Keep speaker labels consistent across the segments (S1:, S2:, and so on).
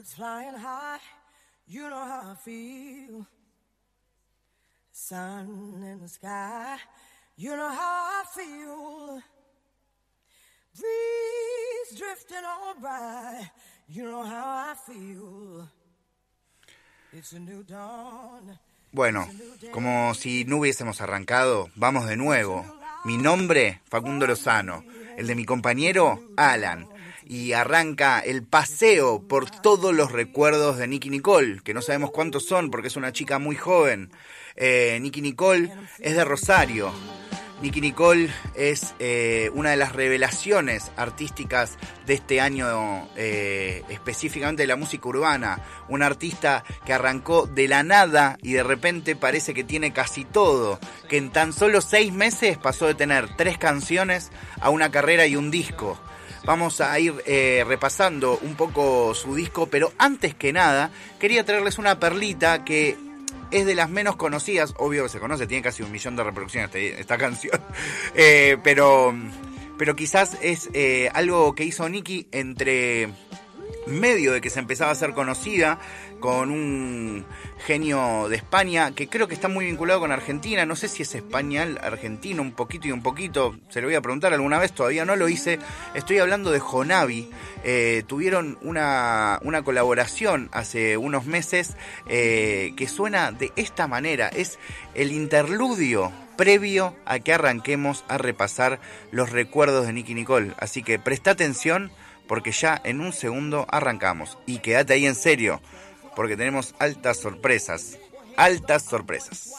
S1: Birds flying high, you know how I feel. Sun in the sky, you know how I feel. Breeze drifting on by, you know how I feel. It's a new dawn.
S2: Bueno, como si no hubiésemos arrancado, vamos de nuevo. Mi nombre, Facundo Lozano. El de mi compañero, Alan. Y arranca el paseo por todos los recuerdos de Nicky Nicole, que no sabemos cuántos son porque es una chica muy joven. Eh, Nicky Nicole es de Rosario. Nicky Nicole es eh, una de las revelaciones artísticas de este año, eh, específicamente de la música urbana. Una artista que arrancó de la nada y de repente parece que tiene casi todo. Que en tan solo seis meses pasó de tener tres canciones a una carrera y un disco. Vamos a ir eh, repasando un poco su disco, pero antes que nada quería traerles una perlita que es de las menos conocidas, obvio que se conoce, tiene casi un millón de reproducciones este- esta, canción, Eh, pero, pero quizás es eh, algo que hizo Nicky entre medio de que se empezaba a ser conocida con un genio de España que creo que está muy vinculado con Argentina, no sé si es español, argentino, un poquito y un poquito, se lo voy a preguntar alguna vez, todavía no lo hice, estoy hablando de Jonavi, Eh, tuvieron una, una colaboración hace unos meses eh, que suena de esta manera, es el interludio previo a que arranquemos a repasar los recuerdos de Nicky Nicole, así que presta atención porque ya en un segundo arrancamos. Y quédate ahí en serio, porque tenemos altas sorpresas. Altas sorpresas.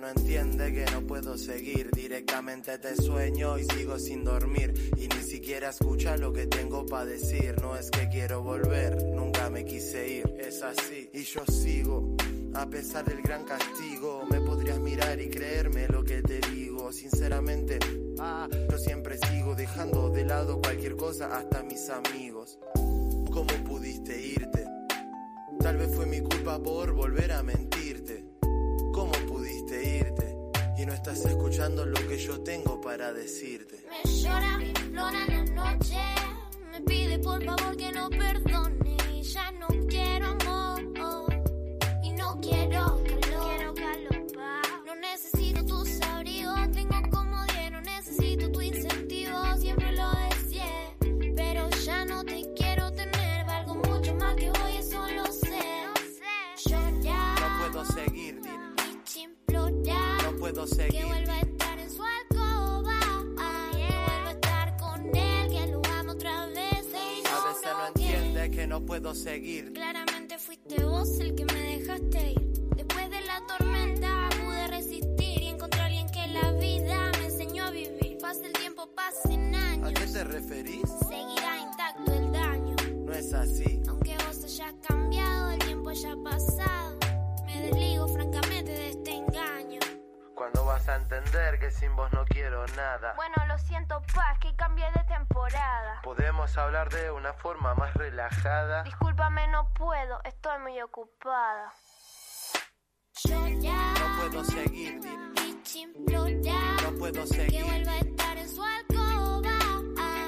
S3: No.
S4: Entiende que no puedo seguir. Directamente te sueño y sigo sin dormir. Y ni siquiera escucha lo que tengo para decir. No es que quiero volver, nunca me quise ir. Es así y yo sigo. A pesar del gran castigo Me podrías mirar y creerme lo que te digo. Sinceramente, ah, yo siempre sigo Dejando de lado cualquier cosa hasta mis amigos. ¿Cómo pudiste irte? Tal vez fue mi culpa por volver a mentirte no estás escuchando lo que yo tengo para decirte.
S3: Me llora, me implora en la noche. Me pide por favor que lo perdone. Ya no quiero amor.
S4: Puedo
S3: Que
S4: seguir.
S3: vuelva a estar en su alcoba. Que vuelva a estar con él. Que lo amo otra vez. Ey,
S4: A
S3: no,
S4: veces no
S3: no,
S4: entiende que no puedo seguir.
S3: Claramente fuiste vos el que me dejaste ir. Después de la tormenta pude resistir y encontré a alguien que la vida me enseñó a vivir. Pase el tiempo, pasen
S4: ¿A
S3: años.
S4: qué te referís?
S3: Seguirá intacto el daño.
S4: No es así.
S3: Aunque vos hayas cambiado, el tiempo haya pasado. Me desligo francamente de este engaño.
S4: Cuando vas a entender que sin vos no quiero nada.
S3: Bueno, lo siento, Paz, que cambié de temporada.
S4: Podemos hablar de una forma más relajada.
S3: Discúlpame, no puedo, estoy muy ocupada. Yo ya
S4: No puedo seguir, dile,
S3: y implorar.
S4: no puedo
S3: Que
S4: seguir.
S3: vuelva a estar en su alcoba.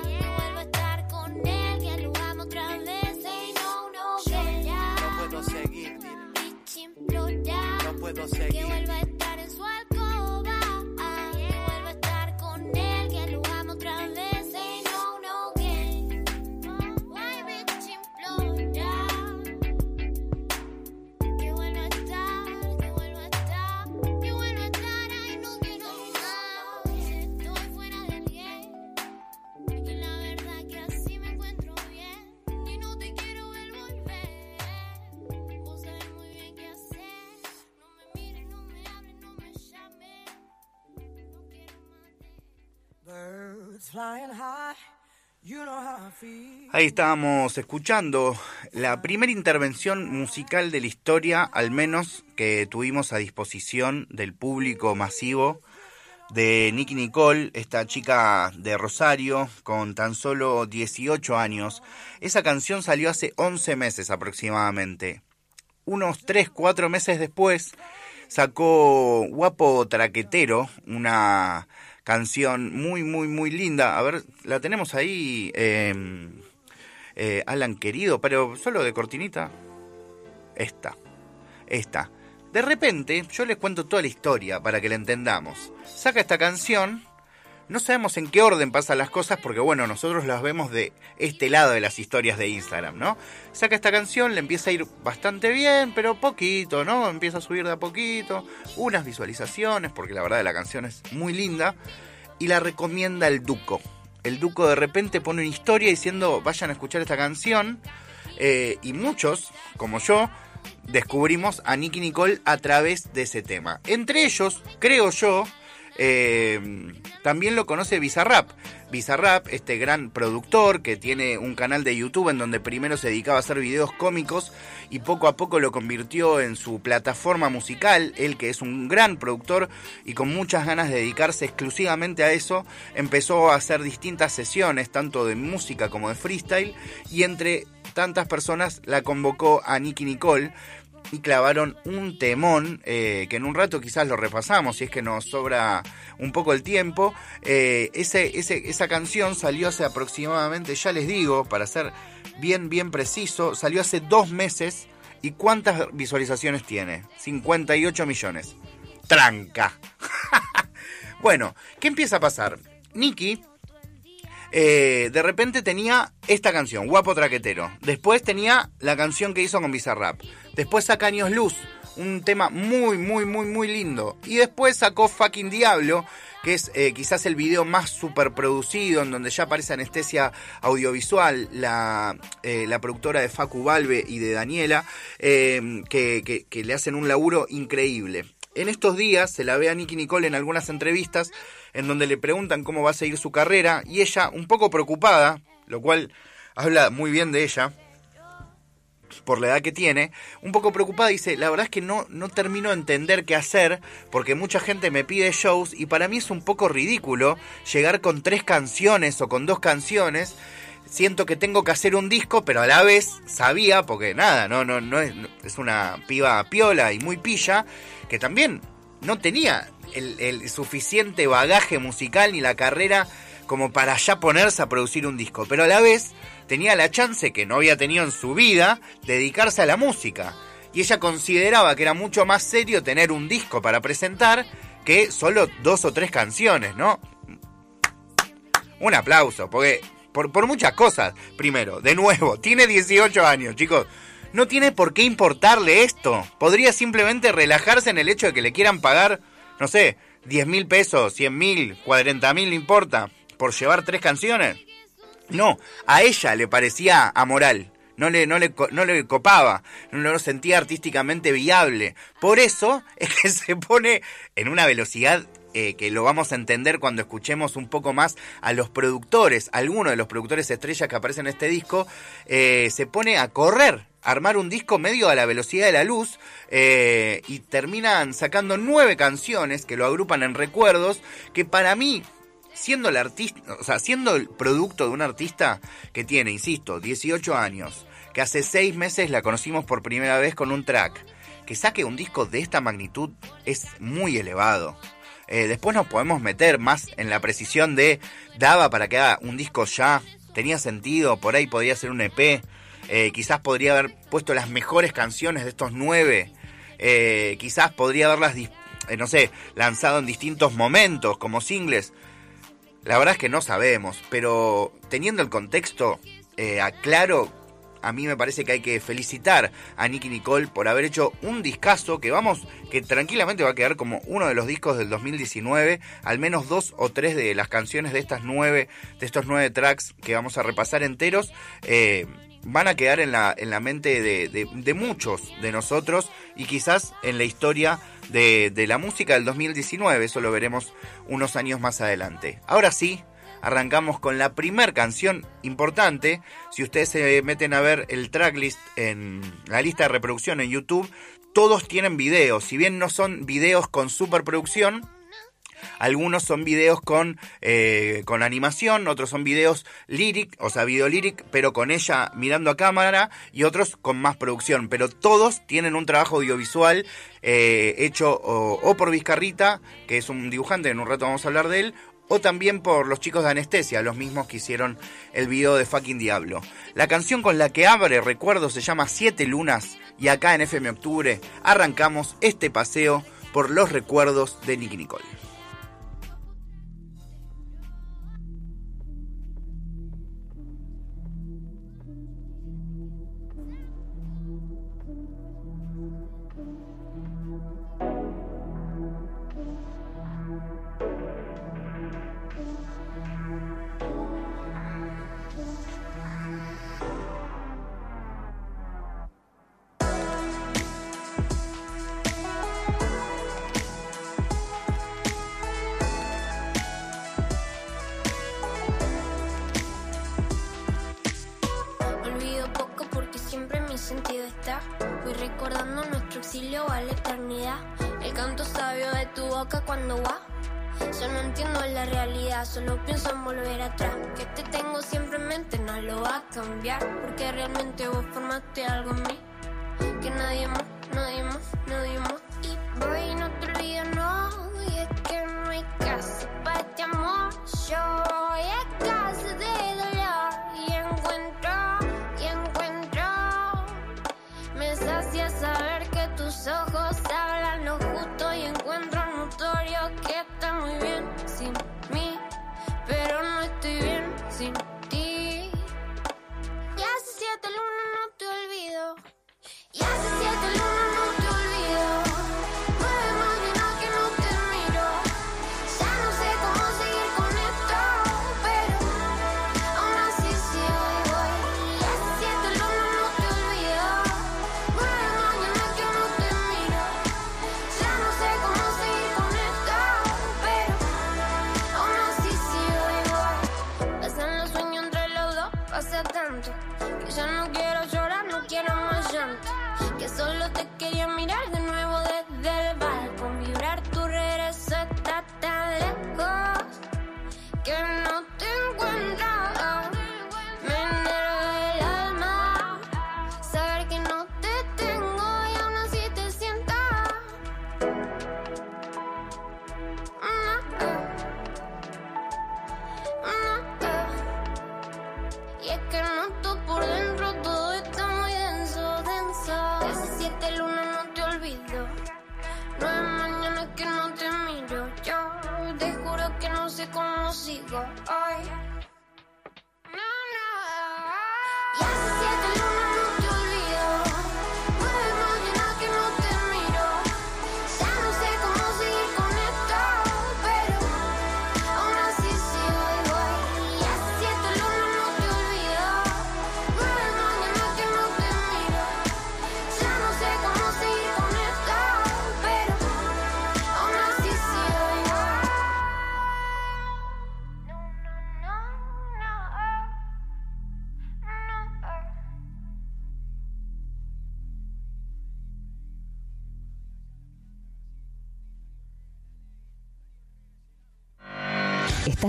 S3: Que vuelva a estar con él. Que lo amo otra vez. Ey, no, no, Yo ya
S4: No puedo seguir, dile,
S3: y implorar.
S4: no puedo
S3: Que
S4: seguir.
S2: Ahí estábamos escuchando la primera intervención musical de la historia, al menos que tuvimos a disposición del público masivo, de Nicky Nicole, esta chica de Rosario, con tan solo 18 años. Esa canción salió hace 11 meses aproximadamente. Unos 3, 4 meses después sacó Guapo Traquetero, una canción muy, muy, muy linda. A ver, la tenemos ahí, eh, eh, Alan querido, pero solo de cortinita. Esta, esta. De repente, yo les cuento toda la historia para que la entendamos. Saca esta canción, no sabemos en qué orden pasan las cosas porque, bueno, nosotros las vemos de este lado de las historias de Instagram, ¿no? Saca esta canción, le empieza a ir bastante bien, pero poquito, ¿no? Empieza a subir de a poquito, unas visualizaciones, porque la verdad la canción es muy linda, y la recomienda el Duco. El Duco de repente pone una historia diciendo, vayan a escuchar esta canción, eh, y muchos, como yo, descubrimos a Nicky Nicole a través de ese tema. Entre ellos, creo yo, eh, también lo conoce Bizarrap. Bizarrap, este gran productor que tiene un canal de YouTube en donde primero se dedicaba a hacer videos cómicos y poco a poco lo convirtió en su plataforma musical. Él que es un gran productor y con muchas ganas de dedicarse exclusivamente a eso, empezó a hacer distintas sesiones, tanto de música como de freestyle, y entre tantas personas la convocó a Nicky Nicole y clavaron un temón eh, que en un rato quizás lo repasamos si es que nos sobra un poco el tiempo. Eh, esa canción salió hace aproximadamente, ya les digo, para ser bien, bien preciso, salió hace dos meses. ¿Y cuántas visualizaciones tiene? 58 millones. Tranca. bueno, ¿qué empieza a pasar? Nicky eh, de repente tenía esta canción, Guapo Traquetero. Después tenía la canción que hizo con Bizarrap. Después saca Años Luz, un tema muy, muy, muy, muy lindo. Y después sacó Fucking Diablo, que es eh, quizás el video más super producido, en donde ya aparece anestesia audiovisual, la, eh, la productora de Facu Valve y de Daniela, eh, que, que- que le hacen un laburo increíble. En estos días se la ve a Nicky Nicole en algunas entrevistas en donde le preguntan cómo va a seguir su carrera y ella, un poco preocupada, lo cual habla muy bien de ella, por la edad que tiene, un poco preocupada, dice, la verdad es que no, no termino de entender qué hacer, porque mucha gente me pide shows y para mí es un poco ridículo llegar con tres canciones o con dos canciones. Siento que tengo que hacer un disco, pero a la vez sabía, porque nada, no, no, no es, es una piba piola y muy pilla, que también no tenía el, suficiente bagaje musical ni la carrera como para ya ponerse a producir un disco, pero a la vez tenía la chance que no había tenido en su vida de dedicarse a la música. Y ella consideraba que era mucho más serio tener un disco para presentar que solo dos o tres canciones, ¿no? Un aplauso, porque por, por muchas cosas. Primero, de nuevo, tiene 18 años, chicos. No tiene por qué importarle esto. Podría simplemente relajarse en el hecho de que le quieran pagar, no sé, 10 mil pesos, 100 mil, 40 mil, no importa, por llevar tres canciones. No, a ella le parecía amoral. No le, no, le, no le copaba, no lo sentía artísticamente viable. Por eso es que se pone en una velocidad eh, que lo vamos a entender cuando escuchemos un poco más a los productores, algunos de los productores estrellas que aparecen en este disco, eh, se pone a correr, armar un disco medio a la velocidad de la luz eh, y terminan sacando nueve canciones que lo agrupan en recuerdos que para mí siendo el artista, o sea, siendo el producto de un artista que tiene, insisto, 18 años, que hace 6 meses la conocimos por primera vez con un track, que saque un disco de esta magnitud es muy elevado. Eh, después nos podemos meter más en la precisión de daba para que haga un disco ya, tenía sentido, por ahí podría ser un EP, eh, quizás podría haber puesto las mejores canciones de estos nueve, eh, quizás podría haberlas, eh, no sé, lanzado en distintos momentos como singles. La verdad es que no sabemos, pero teniendo el contexto eh, aclaro, a mí me parece que hay que felicitar a Nicky Nicole por haber hecho un discazo que vamos, que tranquilamente va a quedar como uno de los discos del 2019, al menos dos o tres de las canciones de estas nueve, de estos nueve tracks que vamos a repasar enteros, van a quedar en la, en la mente de, de- muchos de nosotros y quizás en la historia de, de la música del 2019, eso lo veremos unos años más adelante. Ahora sí,
S3: arrancamos con la primer canción importante. Si ustedes se meten a ver el tracklist en la lista de reproducción en YouTube, todos tienen videos. Si bien no son videos con superproducción, algunos son videos con, eh, con animación, otros son videos lyric, o sea, video lyric, pero con ella mirando a cámara, y otros con más producción. Pero todos tienen un trabajo audiovisual eh, hecho o, por Vizcarrita, que es un dibujante, en un rato vamos a hablar de él, o también por los chicos de Anestesia, los mismos que hicieron el video de Fucking Diablo. La canción con la que abre Recuerdo se llama Siete Lunas y acá en FM Octubre arrancamos este paseo por los recuerdos de Nicky Nicole. te quería mirar de nuevo.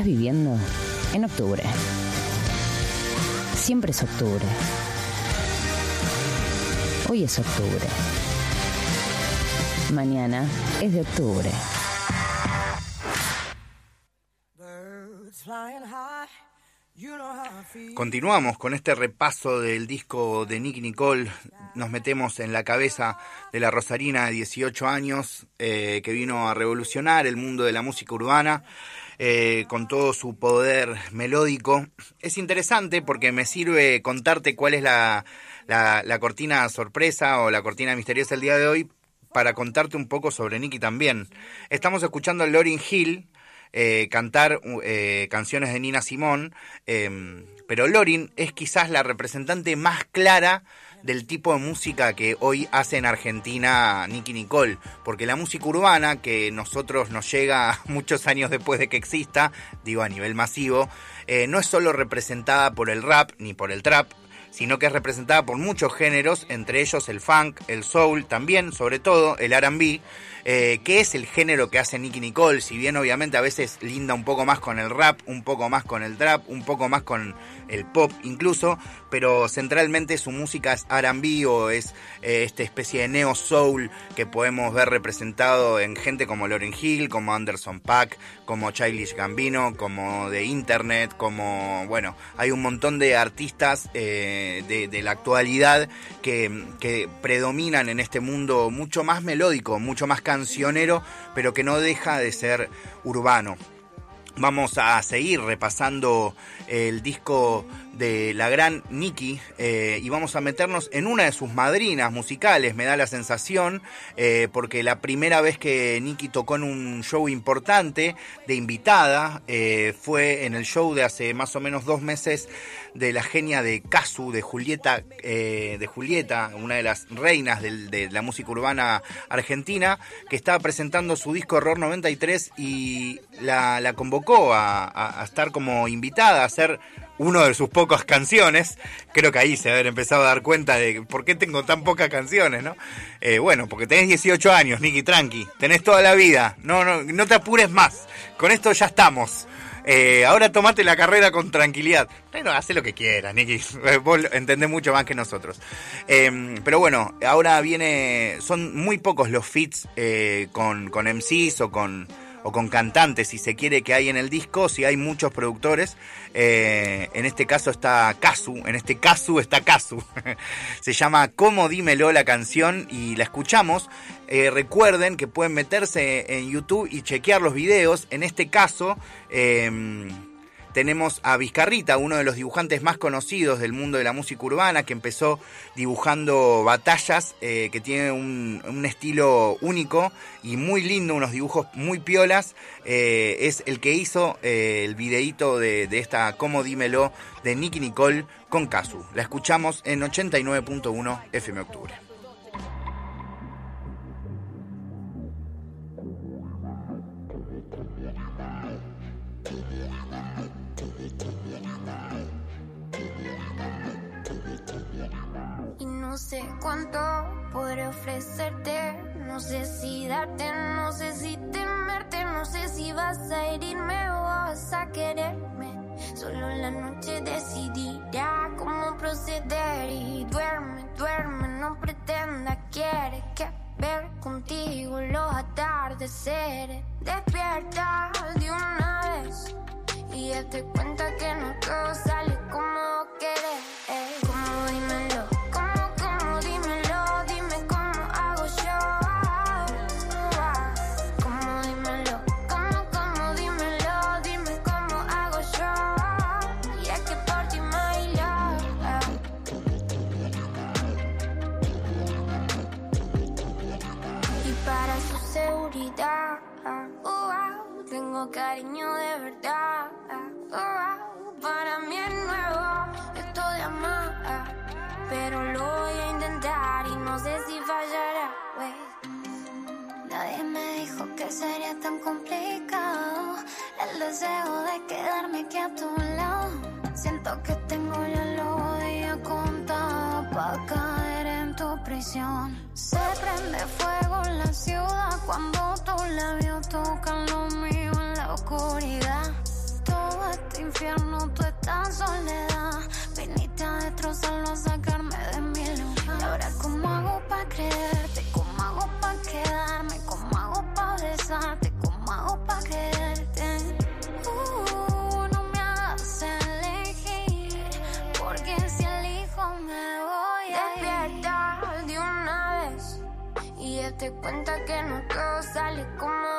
S5: Estás viviendo en octubre. Siempre es octubre. Hoy es octubre. Mañana es de octubre.
S3: Continuamos con este repaso del disco de Nick Nicole. Nos metemos en la cabeza de la Rosarina de 18 años eh, que vino a revolucionar el mundo de la música urbana. Eh, con todo su poder melódico. Es interesante porque me sirve contarte cuál es la, la, cortina sorpresa o la cortina misteriosa del día de hoy para contarte un poco sobre Nicky también. Estamos escuchando a Lauryn Hill eh, cantar eh, canciones de Nina Simón, em, pero Lorin es quizás la representante más clara
S2: del tipo de música que hoy hace en Argentina Nicky Nicole, porque la música urbana que nosotros nos llega muchos años después de que exista, digo a nivel masivo, eh, no es solo representada por el rap ni por el trap, sino que es representada por muchos géneros, entre ellos el funk, el soul, también, sobre todo, el RB, eh, que es el género que hace Nicky Nicole, si bien obviamente a veces linda un poco más con el rap, un poco más con el trap, un poco más con el pop incluso, pero centralmente su música es RB o es eh, esta especie de neo soul que podemos ver representado en gente como Lauren Hill, como Anderson Pack, como Childish Gambino, como de Internet, como, bueno, hay un montón de artistas eh, de, de la actualidad que, que predominan en este mundo mucho más melódico, mucho más cancionero, pero que no deja de ser urbano. Vamos a seguir repasando el disco de la gran Nicky eh, y vamos a meternos en una de sus madrinas musicales, me da la sensación, eh, porque la primera vez que Nicky tocó en un show importante de invitada eh, fue en el show de hace más o menos dos meses de la genia de Casu, de Julieta, de Julieta, una de las reinas de la música urbana argentina, que estaba presentando su disco Error 93 y la, la convocó a, estar como invitada, a hacer uno de sus pocas canciones. Creo que ahí se haber empezado a dar cuenta de por qué tengo tan pocas canciones, ¿no? Eh, bueno, porque tenés 18 años, Nicky, tranqui, tenés toda la vida, no, no, no te apures más, con esto ya estamos. Eh, ahora tomate la carrera con tranquilidad. Bueno, hace lo que quieras, Nicky. Vos entendés mucho más que nosotros. Eh, pero bueno, ahora viene. Son muy pocos los feats eh, con, con MCs o con, o con cantantes, si se quiere, que hay en el disco. Si hay muchos productores. Eh, en este caso está Kazu. En este caso está Kazu. se llama Cómo Dímelo la canción y la escuchamos. Eh, recuerden que pueden meterse en YouTube y chequear los videos. En este caso, eh, tenemos a Vizcarrita, uno de los dibujantes más conocidos del mundo de la música urbana, que empezó dibujando batallas, eh, que tiene un, estilo único y muy lindo, unos dibujos muy piolas. Eh, es el que hizo eh, el videíto de, esta Como Dímelo de Nicky Nicole con Kazu. La escuchamos en 89.1 FM Octubre.
S3: No sé cuánto podré ofrecerte. No sé si darte, no sé si temerte. No sé si vas a herirme o vas a quererme. Solo la noche decidirá cómo proceder. Y duerme, duerme, no pretenda, quiere que ver contigo los atardeceres. Despierta de una vez. Y date cuenta que no todo sale como querés. Como dímelo, cariño de verdad. uh, para mí es nuevo esto de amar, pero lo voy a intentar y no sé si fallará. Nadie me dijo que sería tan complicado el deseo de quedarme aquí a tu lado. Siento que tengo ya los días contados para caer en tu prisión. Se prende fuego la ciudad cuando tus labios tocan lo mío Todo este infierno, toda esta soledad. Viniste a destrozarlo, a sacarme de mi lugar. Y ahora, ¿cómo hago para creerte? ¿Cómo hago para quedarme? ¿Cómo hago para besarte? ¿Cómo hago para creerte? Uh, no me hagas elegir. Porque si elijo, me voy a Despierta de una vez. Y date cuenta que no todo sale como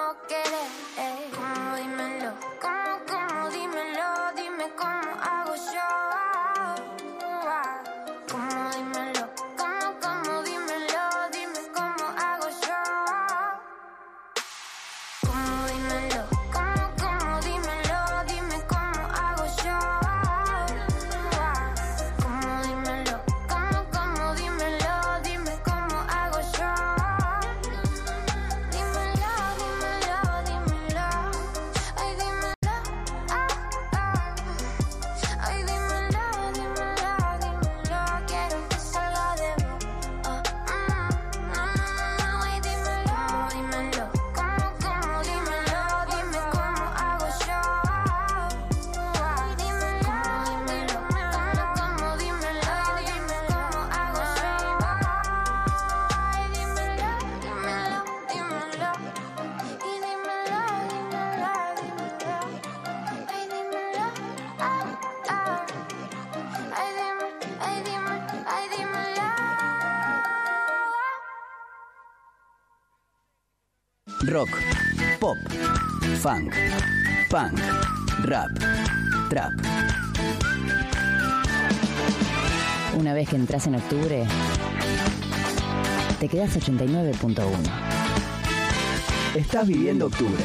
S3: funk, punk, rap, trap.
S5: Una vez que entras en octubre, te quedas 89.1.
S3: Estás viviendo octubre.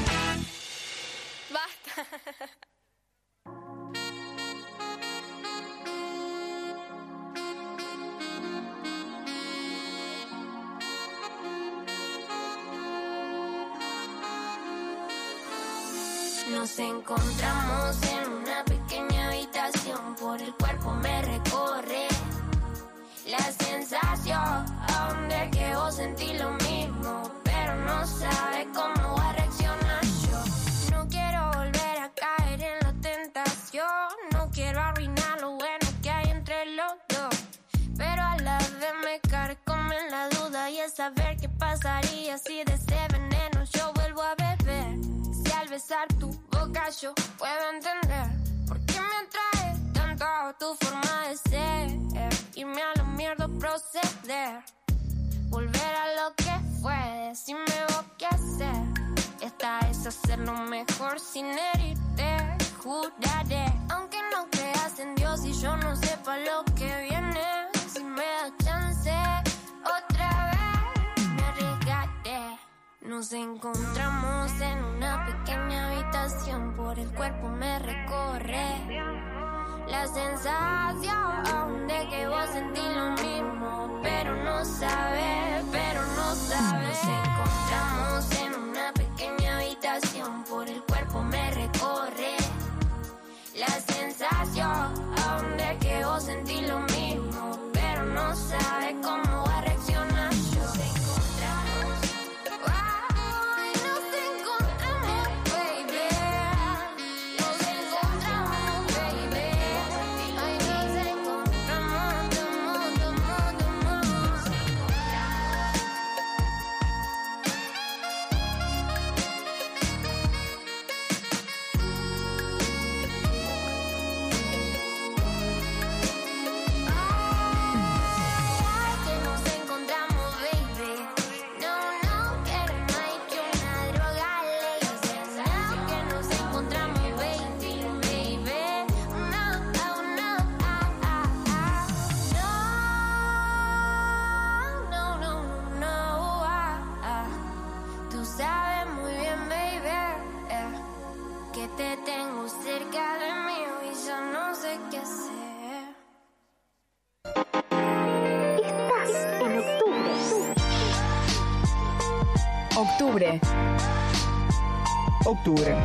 S5: Octubre.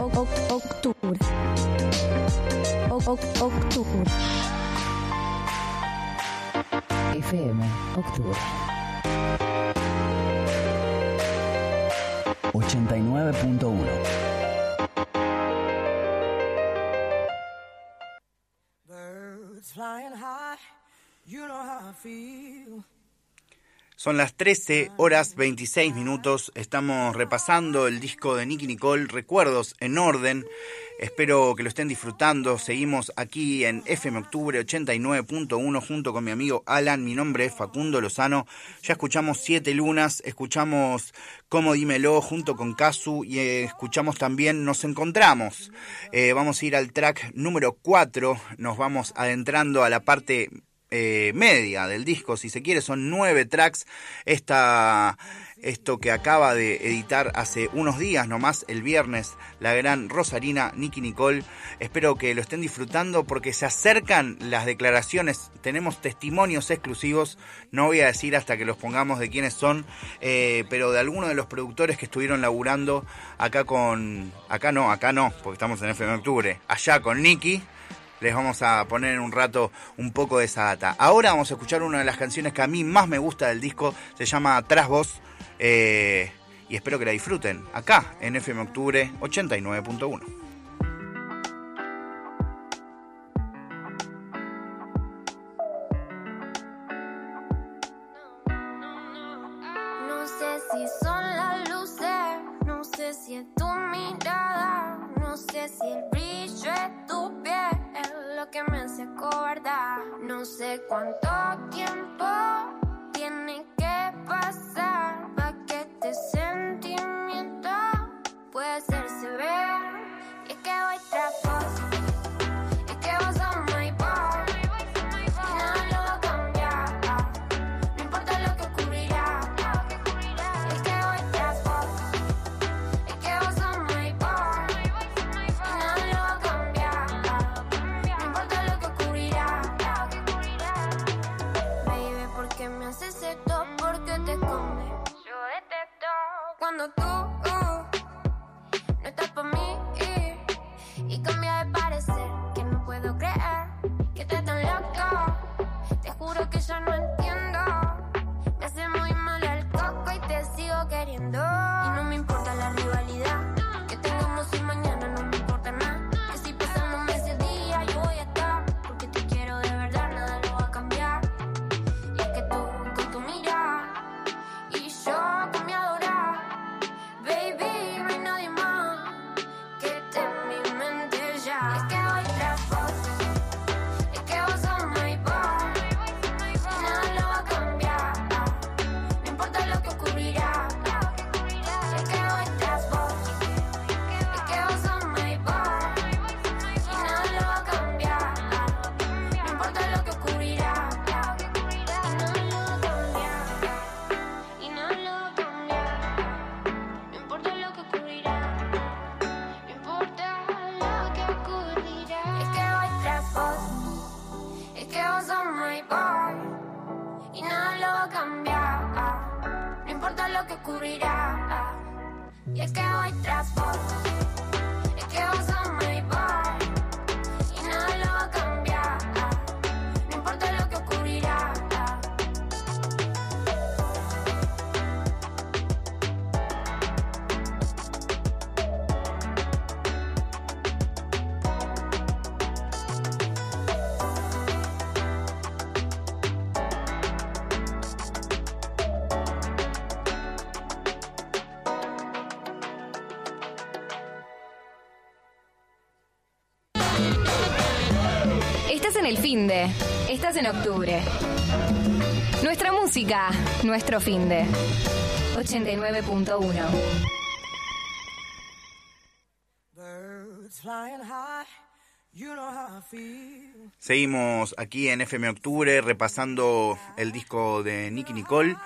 S5: O- o- octubre. O- o- octubre. FM, octubre.
S3: 89.1.
S2: Son las 13 horas 26 minutos. Estamos repasando el disco de Nicky Nicole, Recuerdos en Orden. Espero que lo estén disfrutando. Seguimos aquí en FM Octubre 89.1 junto con mi amigo Alan. Mi nombre es Facundo Lozano. Ya escuchamos Siete Lunas, escuchamos Como Dímelo junto con Casu y eh, escuchamos también Nos Encontramos. Eh, vamos a ir al track número 4. Nos vamos adentrando a la parte eh, media del disco, si se quiere, son nueve tracks. Esta, esto que acaba de editar hace unos días nomás, el viernes, la gran Rosarina Nicky Nicole. Espero que lo estén disfrutando porque se acercan las declaraciones, tenemos testimonios exclusivos, no voy a decir hasta que los pongamos de quiénes son, eh, pero de algunos de los productores que estuvieron laburando acá con, acá no, acá no, porque estamos en FM Octubre, allá con Nicky les vamos a poner en un rato un poco de esa data. Ahora vamos a escuchar una de las canciones que a mí más me gusta del disco, se llama Tras Voz, eh, y espero que la disfruten acá en FM Octubre 89.1.
S6: No sé cuánto tiempo
S7: Estás en octubre. Nuestra música, nuestro fin de. 89.1.
S1: Birds flying high, you know how I feel.
S2: Seguimos aquí en FM Octubre repasando el disco de Nicky Nicole.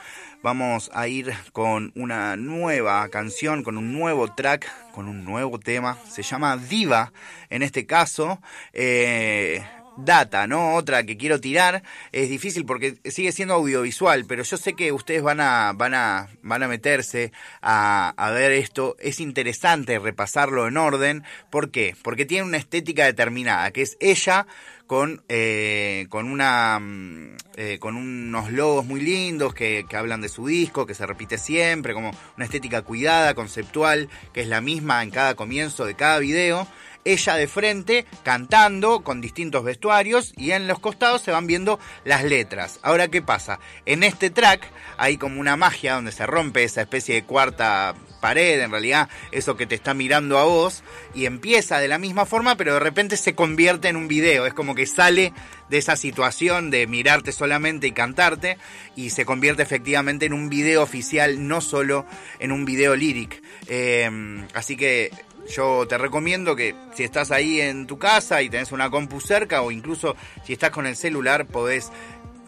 S2: Vamos a ir con una nueva canción, con un nuevo track, con un nuevo tema. Se llama Diva, en este caso. Eh, data, ¿no? Otra que quiero tirar. Es difícil porque sigue siendo audiovisual, pero yo sé que ustedes van a, van a, van a meterse a, a ver esto. Es interesante repasarlo en orden. ¿Por qué? Porque tiene una estética determinada, que es ella con, eh, con una mm, eh, con unos logos muy lindos que, que hablan de su disco, que se repite siempre, como una estética cuidada, conceptual, que es la misma en cada comienzo de cada video ella de frente cantando con distintos vestuarios y en los costados se van viendo las letras. Ahora, ¿qué pasa? En este track hay como una magia donde se rompe esa especie de cuarta pared, en realidad eso que te está mirando a vos, y empieza de la misma forma, pero de repente se convierte en un video, es como que sale de esa situación de mirarte solamente y cantarte, y se convierte efectivamente en un video oficial, no solo en un video lyric. Eh, así que yo te recomiendo que si estás ahí en tu casa y tenés una compu cerca o incluso si estás con el celular podés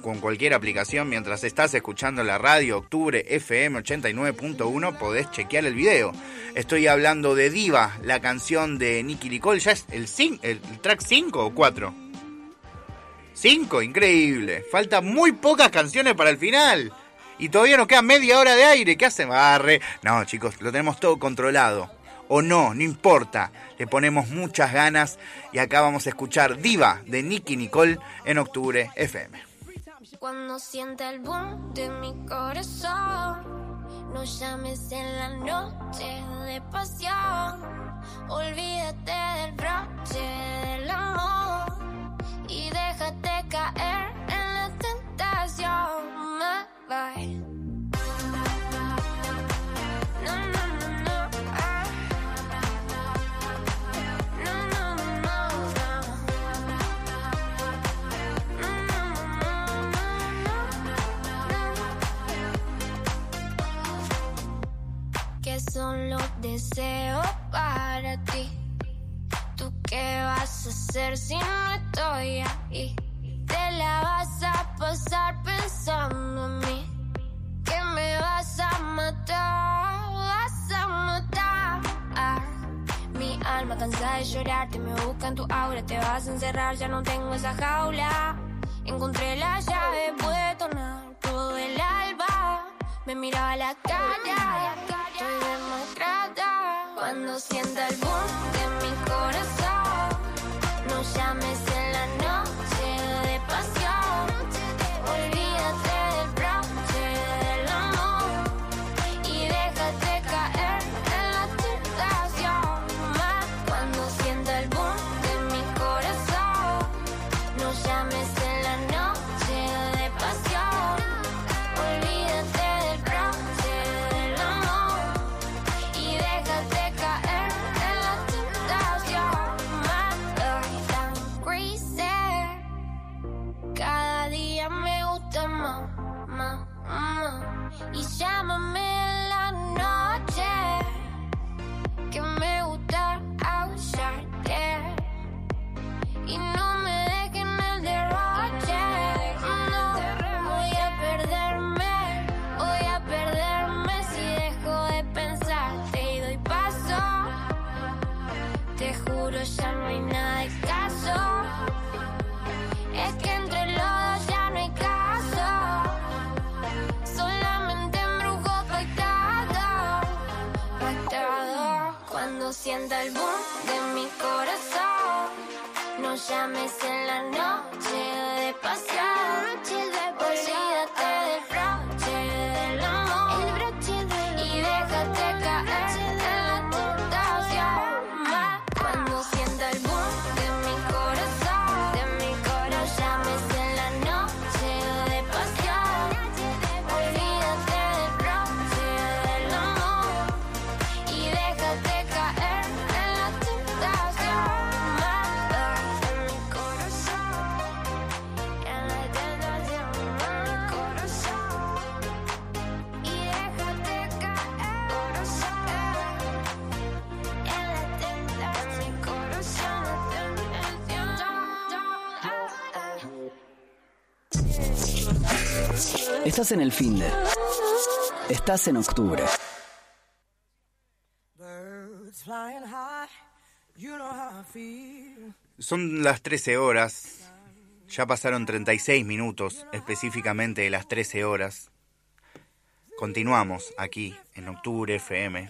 S2: con cualquier aplicación mientras estás escuchando la radio Octubre FM 89.1 podés chequear el video. Estoy hablando de Diva, la canción de Nicky Nicole, ya es el, el, track 5 o 4. 5, increíble. Faltan muy pocas canciones para el final. Y todavía nos queda media hora de aire. ¿Qué hacen? Barre. No, chicos, lo tenemos todo controlado. O no, no importa. Le ponemos muchas ganas. Y acá vamos a escuchar Diva de Nicky Nicole en Octubre FM.
S3: Cuando sienta el boom de mi corazón, no llames en la noche de pasión. Olvídate del broche del amor y déjate caer en la tentación. My. Son los deseos para ti. ¿Tú qué vas a hacer si no estoy ahí? Te la vas a pasar pensando en mí. Que me vas a matar, vas a matar. Mi alma cansada de llorar, te me busca en tu aura, te vas a encerrar, ya no tengo esa jaula. Encontré la llave, pude tornar todo el alba. Me miraba la cara, estoy demacrada. Cuando sienta el boom de mi corazón, no llames en la noche sienta el boom de mi corazón. No llames en la noche
S8: Estás en el fin de. Estás en octubre.
S2: Son las 13 horas. Ya pasaron 36 minutos específicamente de las 13 horas. Continuamos aquí en Octubre FM.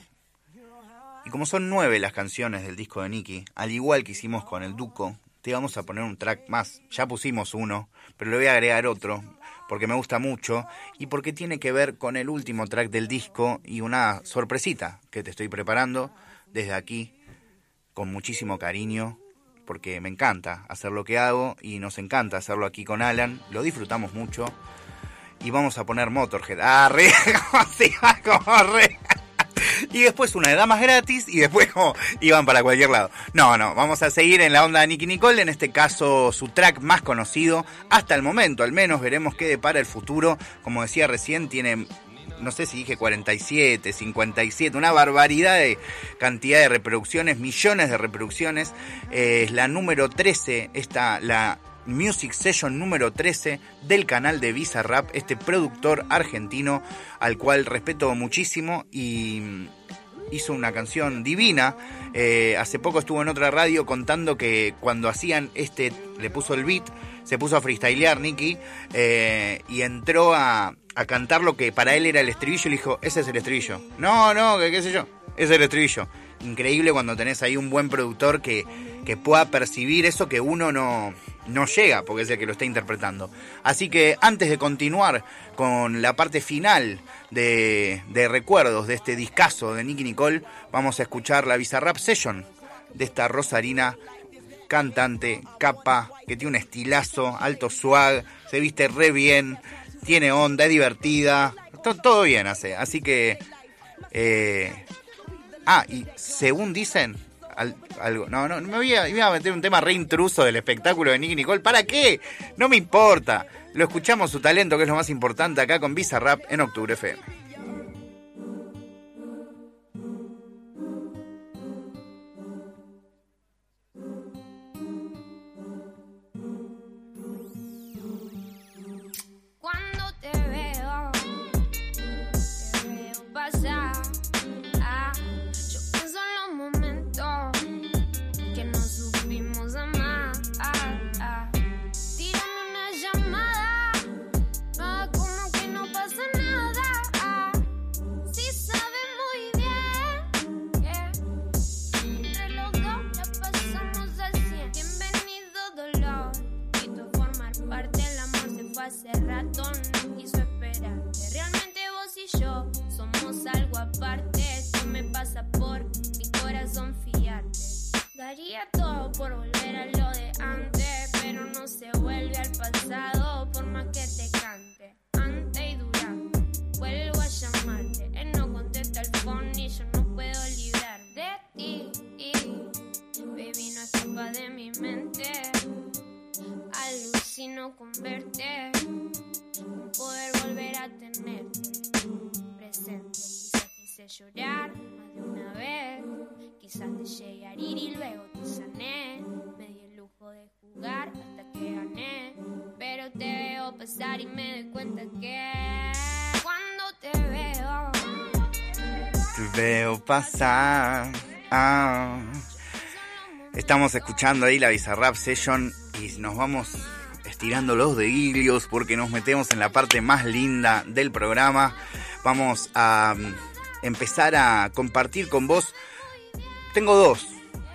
S2: Y como son nueve las canciones del disco de Nicky, al igual que hicimos con el Duco, te vamos a poner un track más. Ya pusimos uno, pero le voy a agregar otro porque me gusta mucho y porque tiene que ver con el último track del disco y una sorpresita que te estoy preparando desde aquí con muchísimo cariño porque me encanta hacer lo que hago y nos encanta hacerlo aquí con Alan, lo disfrutamos mucho y vamos a poner Motorhead. Ah, re. Y después una de damas gratis y después como iban para cualquier lado. No, no, vamos a seguir en la onda de Nicky Nicole, en este caso su track más conocido hasta el momento, al menos veremos qué depara el futuro. Como decía recién, tiene no sé si dije 47, 57, una barbaridad de cantidad de reproducciones, millones de reproducciones. Eh, es la número 13, esta, la Music Session número 13 del canal de Visa Rap, este productor argentino al cual respeto muchísimo y hizo una canción divina. Eh, hace poco estuvo en otra radio contando que cuando hacían este, le puso el beat, se puso a freestylear Nicky eh, y entró a, a cantar lo que para él era el estribillo y le dijo, ese es el estribillo. No, no, qué sé yo, ese es el estribillo. Increíble cuando tenés ahí un buen productor que, que pueda percibir eso que uno no, no llega, porque es el que lo está interpretando. Así que antes de continuar con la parte final de, de recuerdos de este discazo de Nicky Nicole, vamos a escuchar la Bizarrap Session de esta Rosarina cantante, capa, que tiene un estilazo, alto swag, se viste re bien, tiene onda, es divertida, to- todo bien hace. Así que... eh, ah, y según dicen... al- algo, no, no, me voy a, me iba a meter un tema re intruso del espectáculo de Nicky Nicole. ¿Para qué? No me importa. Lo escuchamos su talento, que es lo más importante acá con Visa Rap en Octubre FM.
S3: Se fue hace rato, no quiso esperarte. Realmente vos y yo somos algo aparte. Esto me pasa por mi corazón fiarte. Daría todo por volver a lo de antes, pero no se vuelve al pasado por más que te cante. Antes y durante, vuelvo a llamarte. Él no contesta el phone y yo no puedo librar de ti. Baby, no escapa de mi mente. Alucino con verte, poder volver a tenerte presente. Quizás quise llorar más de una vez, quizás te llegué a herir y luego te sané. Me di el lujo de jugar hasta que gané, pero te veo pasar y me doy cuenta que cuando te veo.
S2: Te veo pasar. Ah. Estamos escuchando ahí la Bizarrap Session y nos vamos estirando los dedillos porque nos metemos en la parte más linda del programa. Vamos a mm, empezar a compartir con vos tengo dos.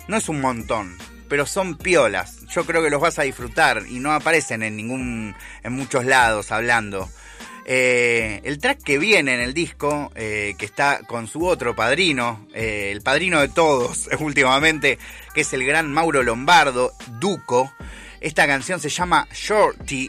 S2: No es un montón, pero son piolas. Yo creo que los vas a disfrutar y no aparecen en ningún, en muchos lados hablando. Eh, el track que viene en el disco, eh, que está con su otro padrino, eh, el padrino de todos últimamente, que es el gran Mauro Lombardo, Duco. Esta canción se llama Shorty,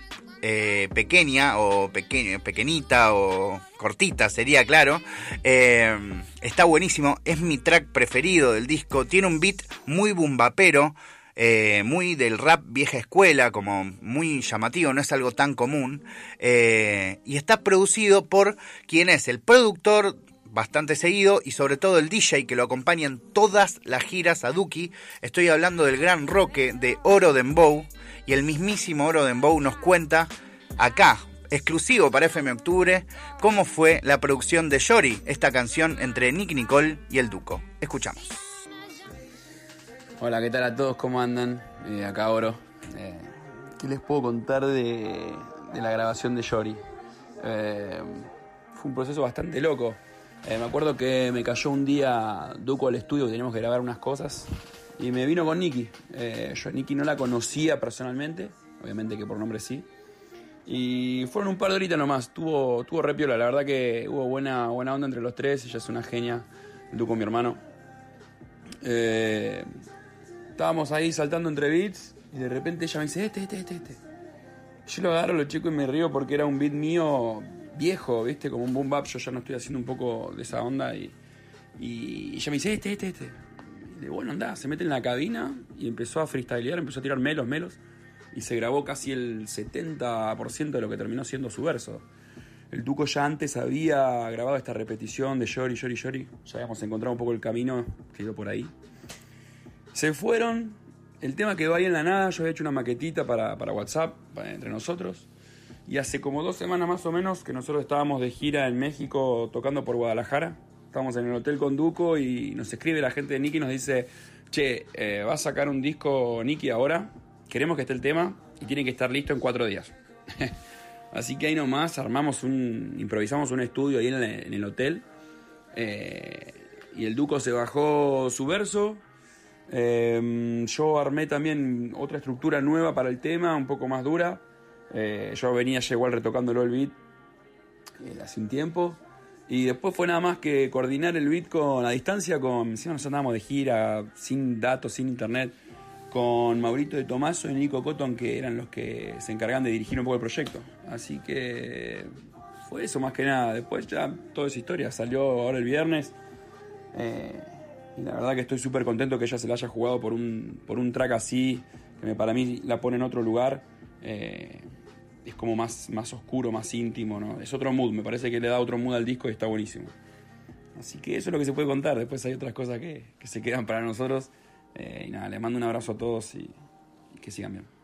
S2: pequeña o pequeñita o cortita sería claro. Está buenísimo, es mi track preferido del disco. Tiene un beat muy bumbapero, eh, muy del rap vieja escuela, como muy llamativo, no es algo tan común. Eh, y está producido por quien es el productor bastante seguido y sobre todo el DJ que lo acompaña en todas las giras a Duki. Estoy hablando del gran roque de Oro Dembow y el mismísimo Oro Dembow nos cuenta acá, exclusivo para FM Octubre, cómo fue la producción de Shori, esta canción entre Nick Nicole y el Duco. Escuchamos.
S9: Hola, ¿qué tal a todos? ¿Cómo andan? Eh, acá Oro. Eh, ¿Qué les puedo contar de, la grabación de Yori? Eh, fue un proceso bastante loco. Me acuerdo que me cayó un día Duco al estudio que teníamos que grabar unas cosas y me vino con Nicky. Yo Nicky no la conocía personalmente, obviamente que por nombre sí. Y fueron un par de horitas nomás, tuvo, tuvo re piola, la verdad que hubo buena, buena onda entre los tres, ella es una genia, Duco mi hermano. Eh, estábamos ahí saltando entre beats y de repente ella me dice, este, este, este, este. Yo lo agarro, lo chico y me río porque era un beat mío viejo, ¿viste? Como un boom bap, yo ya no estoy haciendo un poco de esa onda y, y ella me dice, este, este, este. Y de bueno, anda, se mete en la cabina y empezó a freestylear, empezó a tirar melos, melos y se grabó casi el 70% de lo que terminó siendo su verso. El Duco ya antes había grabado esta repetición de Yori, Yori, Yori. Ya habíamos encontrado un poco el camino, quedó por ahí. Se fueron, el tema quedó ahí en la nada, yo había hecho una maquetita para, WhatsApp, entre nosotros. Y hace como dos semanas más o menos que nosotros estábamos de gira en México tocando por Guadalajara. Estábamos en el hotel con Duco y nos escribe la gente de Nicky y nos dice, che, eh, va a sacar un disco Nicky ahora, queremos que esté el tema y tiene que estar listo en cuatro días. Así que ahí nomás armamos un, improvisamos un estudio ahí en el, en el hotel. eh, y el Duco se bajó su verso. Eh, yo armé también otra estructura nueva para el tema, un poco más dura. Eh, yo venía ya igual retocándolo el beat eh, hace un tiempo. Y después fue nada más que coordinar el beat con la distancia, con, encima nos andábamos de gira, sin datos, sin internet, con Maurito de Tomaso y Nico Cotton, que eran los que se encargan de dirigir un poco el proyecto. Así que fue eso más que nada. Después ya toda esa historia salió ahora el viernes. Eh, y la verdad que estoy súper contento que ella se la haya jugado por un, por un track así, que para mí la pone en otro lugar. Eh, es como más, más oscuro, más íntimo, ¿no? Es otro mood, me parece que le da otro mood al disco y está buenísimo. Así que eso es lo que se puede contar. Después hay otras cosas que, que se quedan para nosotros. Eh, y nada, les mando un abrazo a todos y que sigan bien.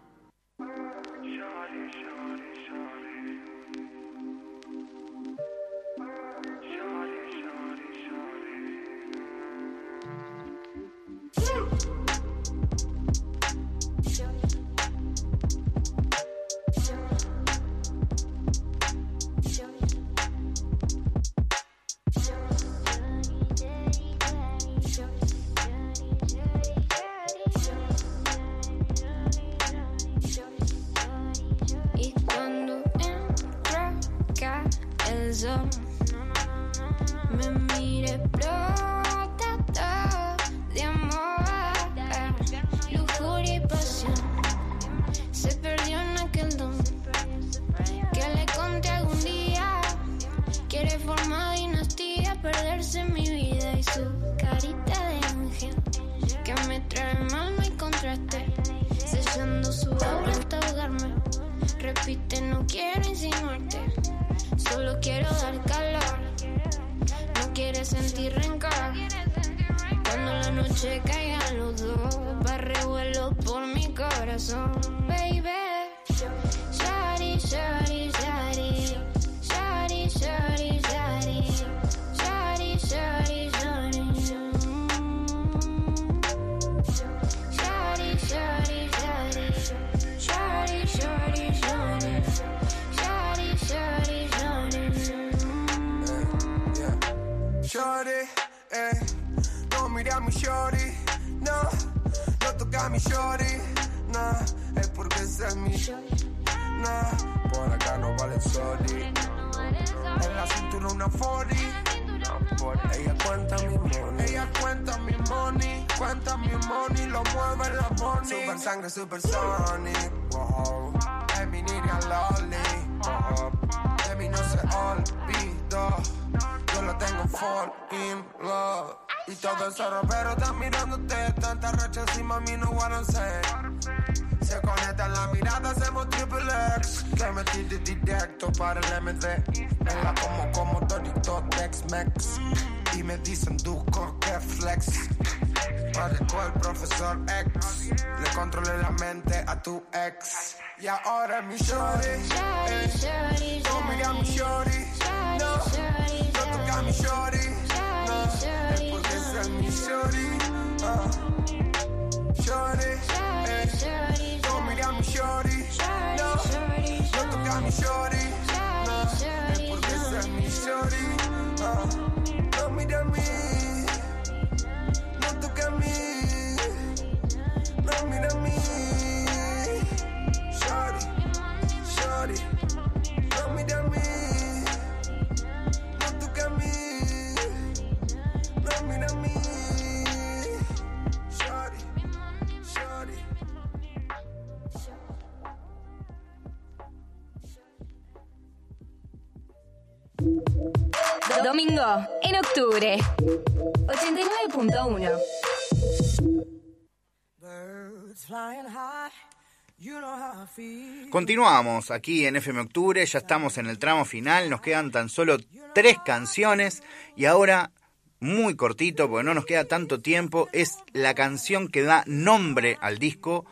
S3: Sol, me mire brota Cuando la noche caiga los dos, va revuelo por mi corazón,
S10: ese es no, por acá no vale sorry. En la cintura una 40. Ella cuenta mi money. Ella cuenta mi money. Cuenta mi money. Lo mueve la money. Super sangre, super sonic. Wow. Es mi niña loli. Wow. De mí no se olvidó. Yo lo tengo fall in love. Y todo ese rapero está mirándote. Tanta racha encima mí no wanna say. Se conecta la mirada, hacemos triple X. Que metí de directo para el MD. En la como como Dorito Tex-Mex. Y me dicen Duco que flex. Parezco el profesor X. Le controlé la mente a tu ex. Y ahora es mi shorty. eh. No miré a mi shorty. No toqué a mi shorty.
S1: I feel.
S2: Continuamos aquí en FM Octubre, ya estamos en el tramo final, nos quedan tan solo tres canciones y ahora, muy cortito, porque no nos queda tanto tiempo, es la canción que da nombre al disco.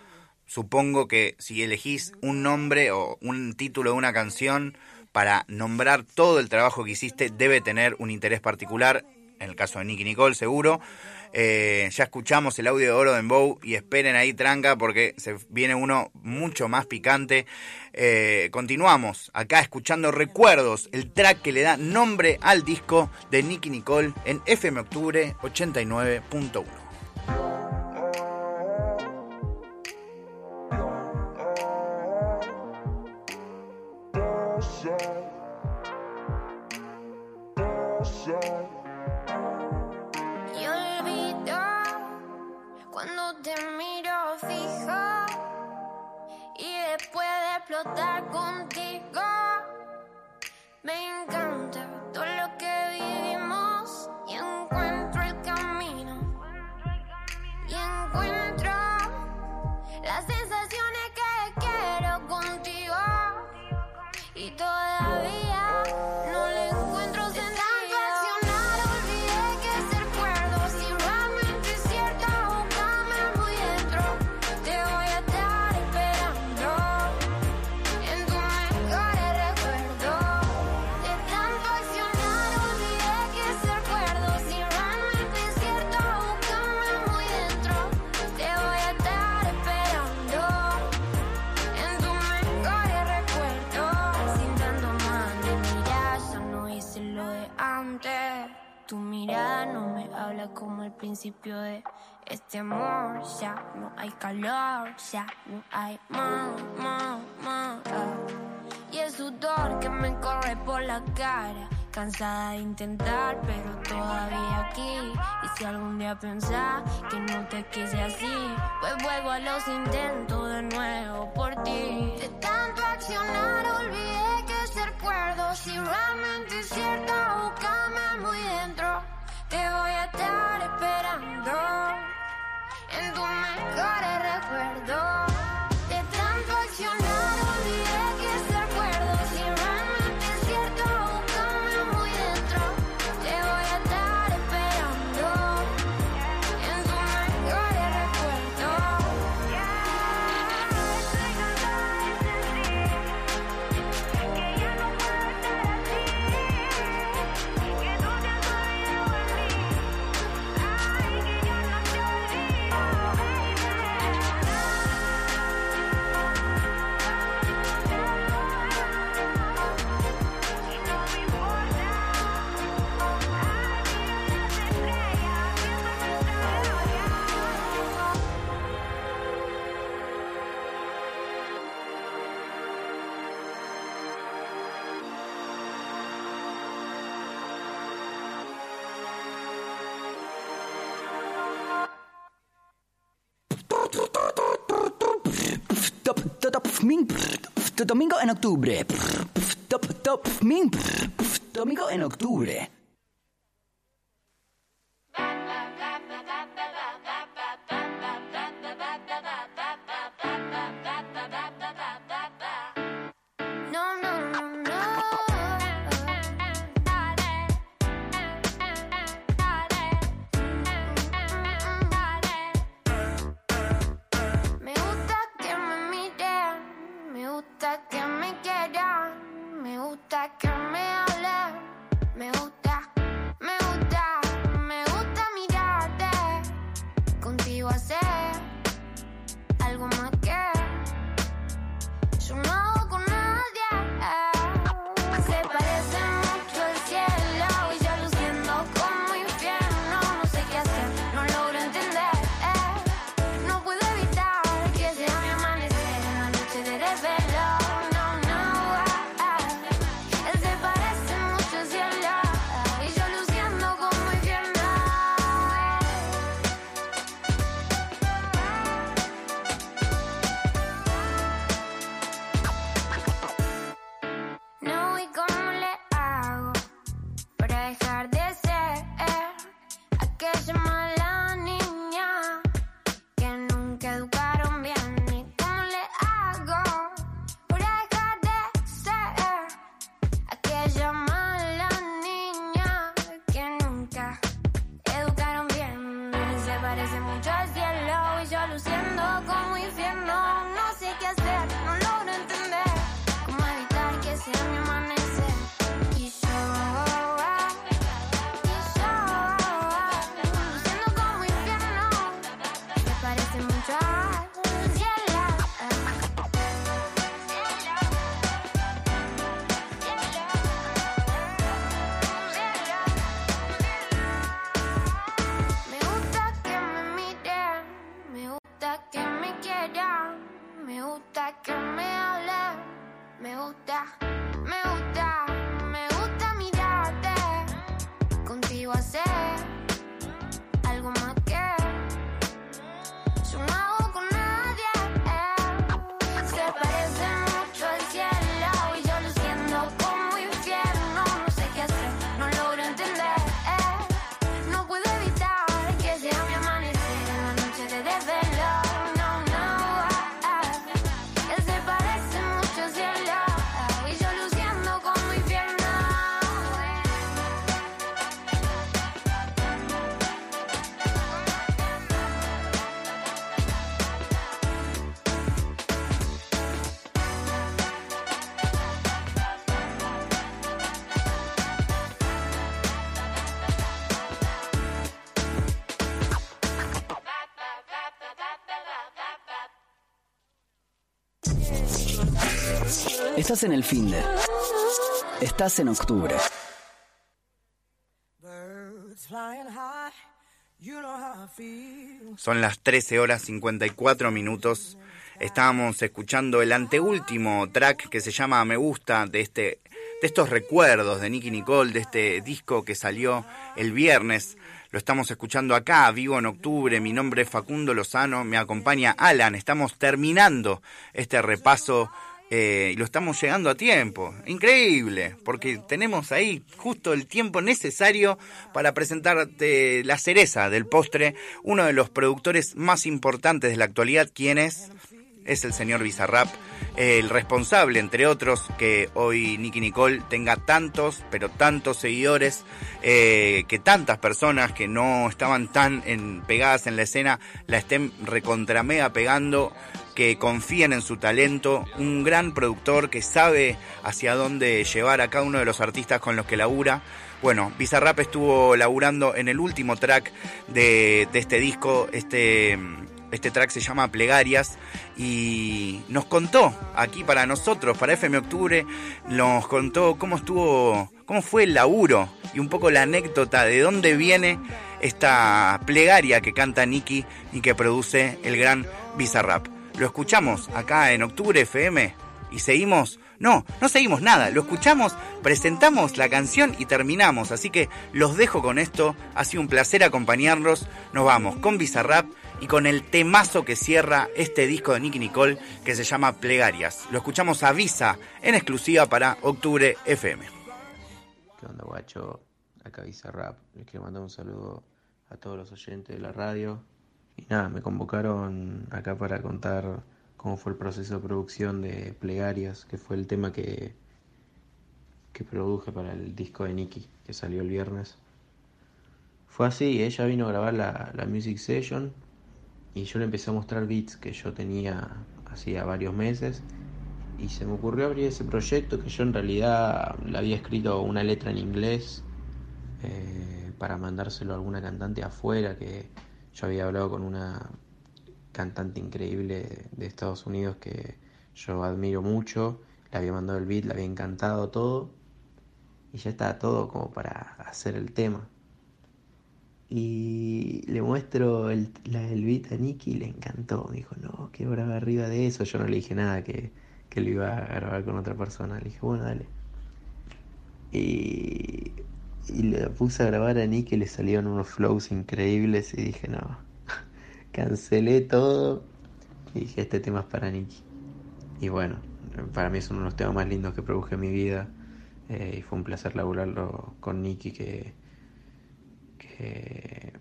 S2: Supongo que si elegís un nombre o un título de una canción para nombrar todo el trabajo que hiciste, debe tener un interés particular, en el caso de Nicky Nicole seguro. Eh, ya escuchamos el audio de Oro de Bow y esperen ahí tranca porque se viene uno mucho más picante. Eh, continuamos acá escuchando Recuerdos, el track que le da nombre al disco de Nicky Nicole en FM Octubre 89.1.
S3: explotar contigo. Me encanta principio de este amor. Ya no hay calor, ya no hay más, más, más. Y el sudor que me corre por la cara. Cansada de intentar, pero todavía aquí. Y si algún día pensás que no te quise así, pues vuelvo a los intentos de nuevo por ti. De tanto accionar, olvidé que es el recuerdo. Si realmente es cierto, búscame muy dentro. Te voy a estar en tus mejores recuerdos. Domingo en octubre. Top, top, min, domingo en octubre. Estás en el fin de. Estás en octubre.
S2: Son las 13 horas 54 minutos. Estábamos escuchando el anteúltimo track que se llama Me Gusta de este de estos recuerdos de Nicky Nicole, de este disco que salió el viernes. Lo estamos escuchando acá, vivo en octubre. Mi nombre es Facundo Lozano, me acompaña Alan. Estamos terminando este repaso eh, y lo estamos llegando a tiempo. Increíble, porque tenemos ahí justo el tiempo necesario para presentarte la cereza del postre, uno de los productores más importantes de la actualidad, ¿quién es? Es el señor Bizarrap, el responsable, entre otros, que hoy Nicky Nicole tenga tantos, pero tantos seguidores, eh, que tantas personas que no estaban tan pegadas en la escena la estén recontra mega pegando que confíen en su talento, un gran productor que sabe hacia dónde llevar a cada uno de los artistas con los que labura. Bueno, Bizarrap estuvo laburando en el último track de, de este disco, este, este track se llama Plegarias y nos contó aquí para nosotros, para FM Octubre, nos contó cómo estuvo, cómo fue el laburo y un poco la anécdota de dónde viene esta plegaria que canta Nicky y que produce el gran Bizarrap. Lo escuchamos acá en Octubre FM y seguimos. No, no seguimos nada. Lo escuchamos, presentamos la canción y terminamos. Así que los dejo con esto. Ha sido un placer acompañarlos. Nos vamos con Bizarrap y con el temazo que cierra este disco de Nicky Nicole que se llama Plegarias. Lo escuchamos a Visa en exclusiva para Octubre FM.
S11: ¿Qué onda, guacho? Acá Visa Rap. Les quiero mandar un saludo a todos los oyentes de la radio. Y nada, me convocaron acá para contar cómo fue el proceso de producción de Plegarias, que fue el tema que, que produje para el disco de Nicky, que salió el viernes. Fue así, ella vino a grabar la, la music session y yo le empecé a mostrar beats que yo tenía hacía varios meses y se me ocurrió abrir ese proyecto que yo en realidad le había escrito una letra en inglés eh, para mandárselo a alguna cantante afuera que yo había hablado con una cantante increíble de Estados Unidos que yo admiro mucho, le había mandado el beat, le había encantado todo y ya estaba todo como para hacer el tema. Y le muestro el, la, el beat a Nicky y le encantó. Me dijo, no, quiero grabar arriba de eso. Yo no le dije nada que, que lo iba a grabar con otra persona. Le dije, bueno, dale. Y, y le puse a grabar a Nicky y le salieron unos flows increíbles. Y dije, no, cancelé todo. Y dije, este tema es para Nicky. Y bueno, para mí es uno de los temas más lindos que produje en mi vida. Eh, y fue un placer laburarlo con Nicky, que, que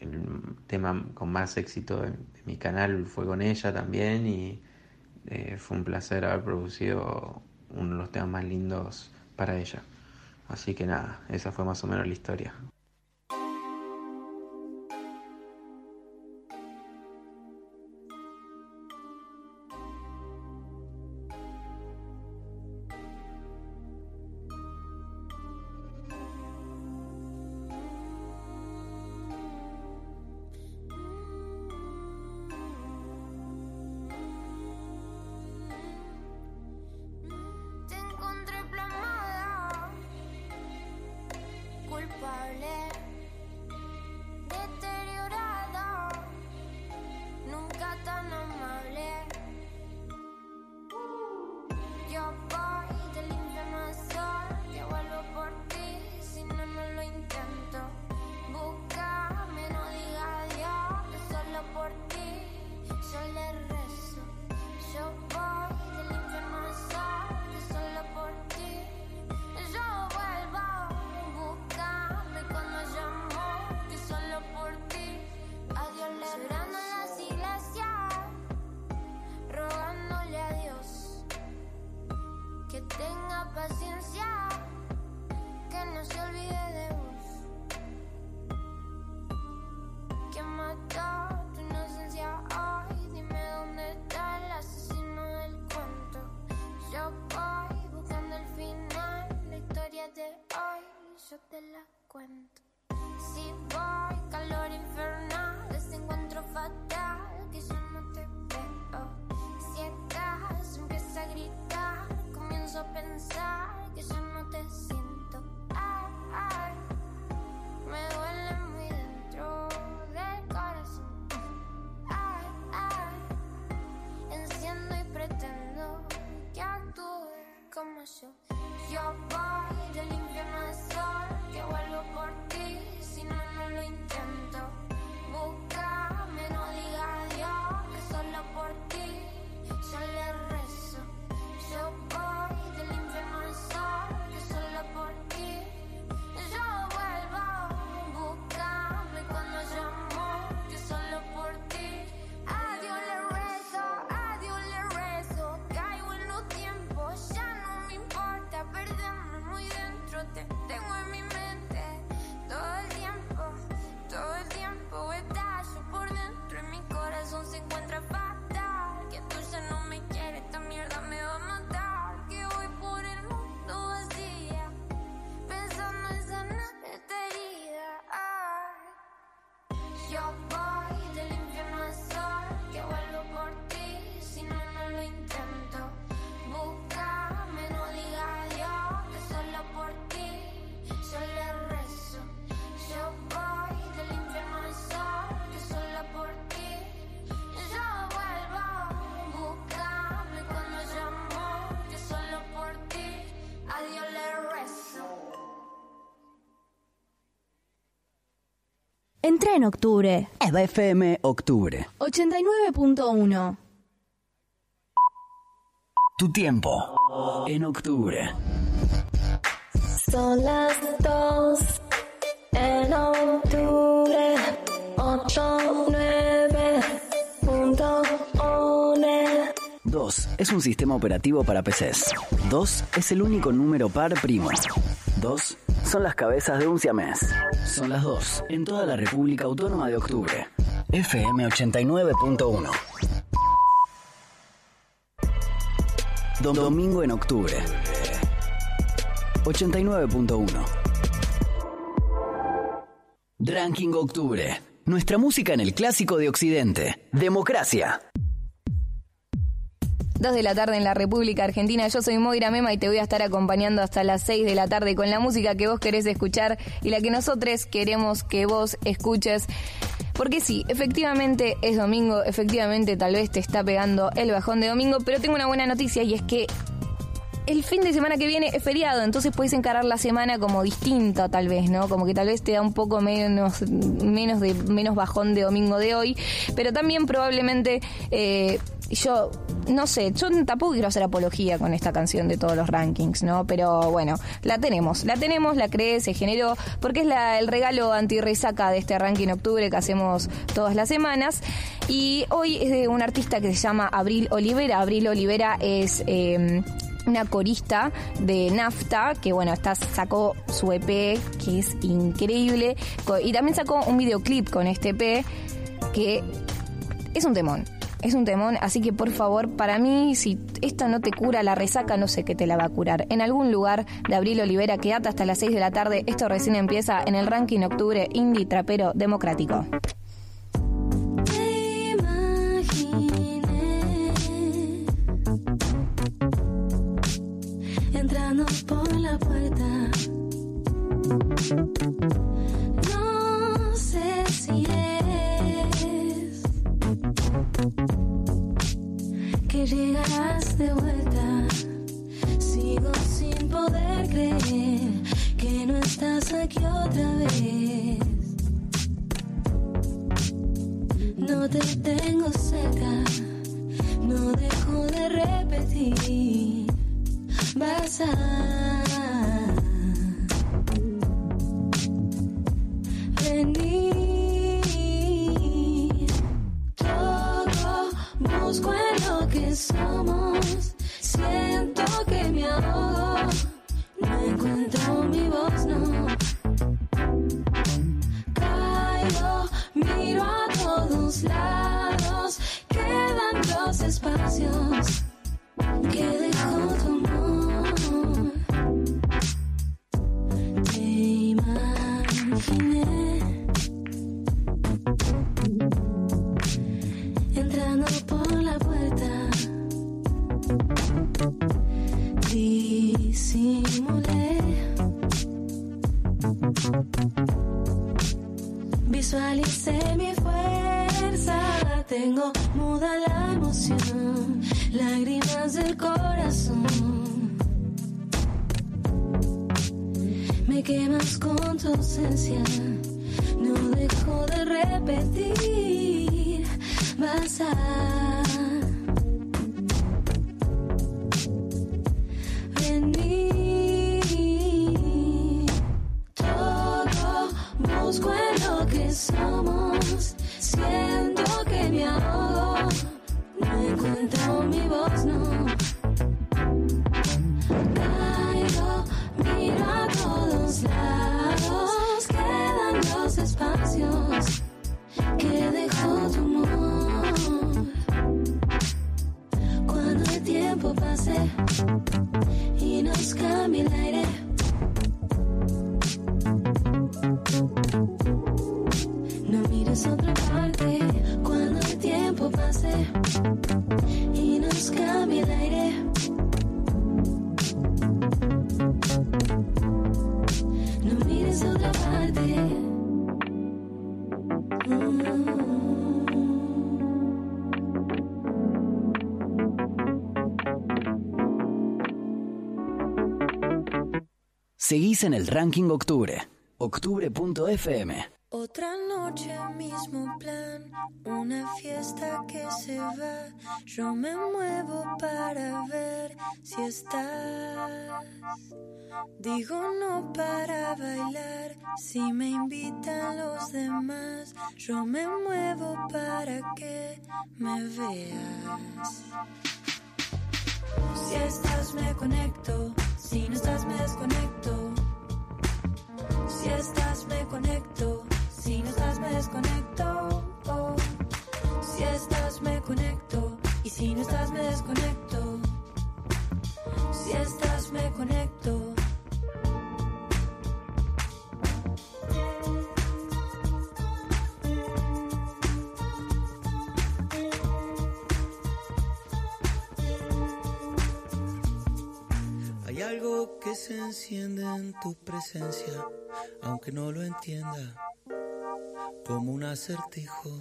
S11: el tema con más éxito de, de mi canal fue con ella también. Y eh, fue un placer haber producido uno de los temas más lindos para ella. Así que nada, esa fue más o menos la historia.
S3: Yo te la cuento. Si voy, calor infernal, ese encuentro fatal que yo no te veo. Si estás, empieza a gritar, comienzo a pensar que yo no te siento. Ay, ay, me duele muy dentro del corazón. Ay, ay, enciendo y pretendo que actúe como yo. Yo voy del infierno que vuelvo por ti, en
S12: octubre.
S8: Eva FM Octubre.
S12: 89.1.
S8: Tu tiempo en octubre.
S13: Son las dos en octubre. Ocho, nueve, punto une.
S8: 2 es un sistema operativo para PCs. 2 es el único número par primo. 2 son las cabezas de un siamés. Son las 2 en toda la República Autónoma de Octubre. FM 89.1. Dom- Domingo en octubre. 89.1. Dranking Octubre. Nuestra música en el clásico de Occidente. Democracia.
S7: Dos de la tarde en la República Argentina. Yo soy Moira Mema y te voy a estar acompañando hasta las 6 de la tarde con la música que vos querés escuchar y la que nosotros queremos que vos escuches. Porque sí, efectivamente es domingo, efectivamente tal vez te está pegando el bajón de domingo, pero tengo una buena noticia y es que el fin de semana que viene es feriado, entonces puedes encarar la semana como distinta tal vez, ¿no? Como que tal vez te da un poco menos, menos de menos bajón de domingo de hoy, pero también probablemente eh, yo no sé, yo tampoco quiero hacer apología con esta canción de todos los rankings, ¿no? Pero bueno, la tenemos, la tenemos, la creé, se generó, porque es la, el regalo anti-resaca de este ranking octubre que hacemos todas las semanas. Y hoy es de un artista que se llama Abril Olivera. Abril Olivera es... eh, una corista de Nafta, que bueno, está, sacó su EP, que es increíble, y también sacó un videoclip con este EP, que es un temón. Es un temón, así que por favor, para mí, si esto no te cura la resaca, no sé qué te la va a curar. En algún lugar de Abril Olivera, quédate hasta las 6 de la tarde. Esto recién empieza en el ranking octubre indie trapero democrático.
S13: Entrando por la puerta. No sé si es que llegarás de vuelta. Sigo sin poder creer que no estás aquí otra vez. No te tengo cerca, no dejo de repetir. Vas a
S8: Seguís en el ranking octubre. Octubre.fm.
S14: Otra noche, mismo plan, una fiesta que se va. Yo me muevo para ver si estás. Digo no para bailar, si me invitan los demás. Yo me muevo para que me veas. Si estás me conecto, si no estás me desconecto. Si estás me conecto, si no estás me desconecto. Oh. Si estás me conecto y si no estás me desconecto. Si estás me conecto.
S15: Algo que se enciende en tu presencia, aunque no lo entienda, como un acertijo.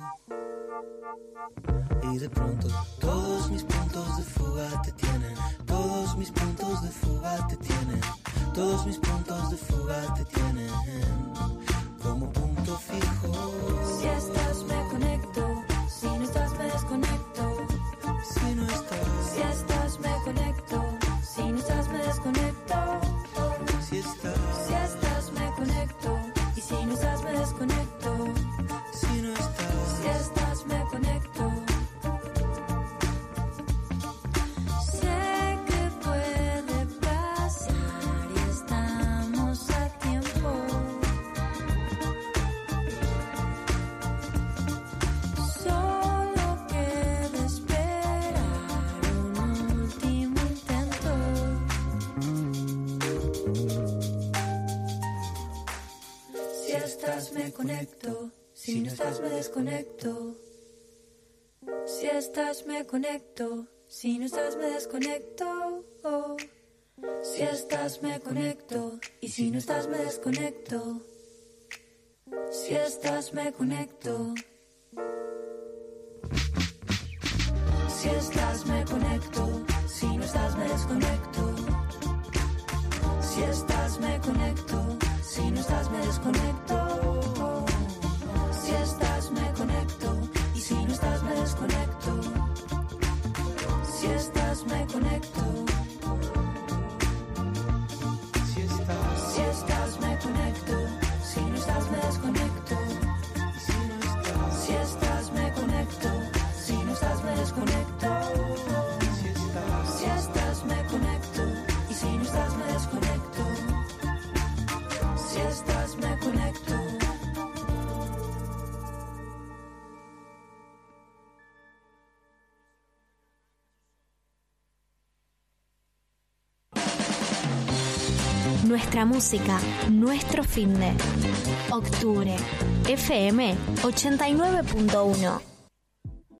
S15: Y de pronto todos mis puntos de fuga te tienen, todos mis puntos de fuga te tienen, todos mis puntos de fuga te tienen, como punto fijo.
S14: Estás me desconecto.
S15: Si estás
S14: me conecto, si no estás me desconecto. Oh. Si estás me conecto y si no estás me desconecto. Si estás me conecto. Si estás me conecto, si no estás me desconecto. Si estás me conecto, si no estás me desconecto.
S16: Música, nuestro fin de octubre. FM 89.1.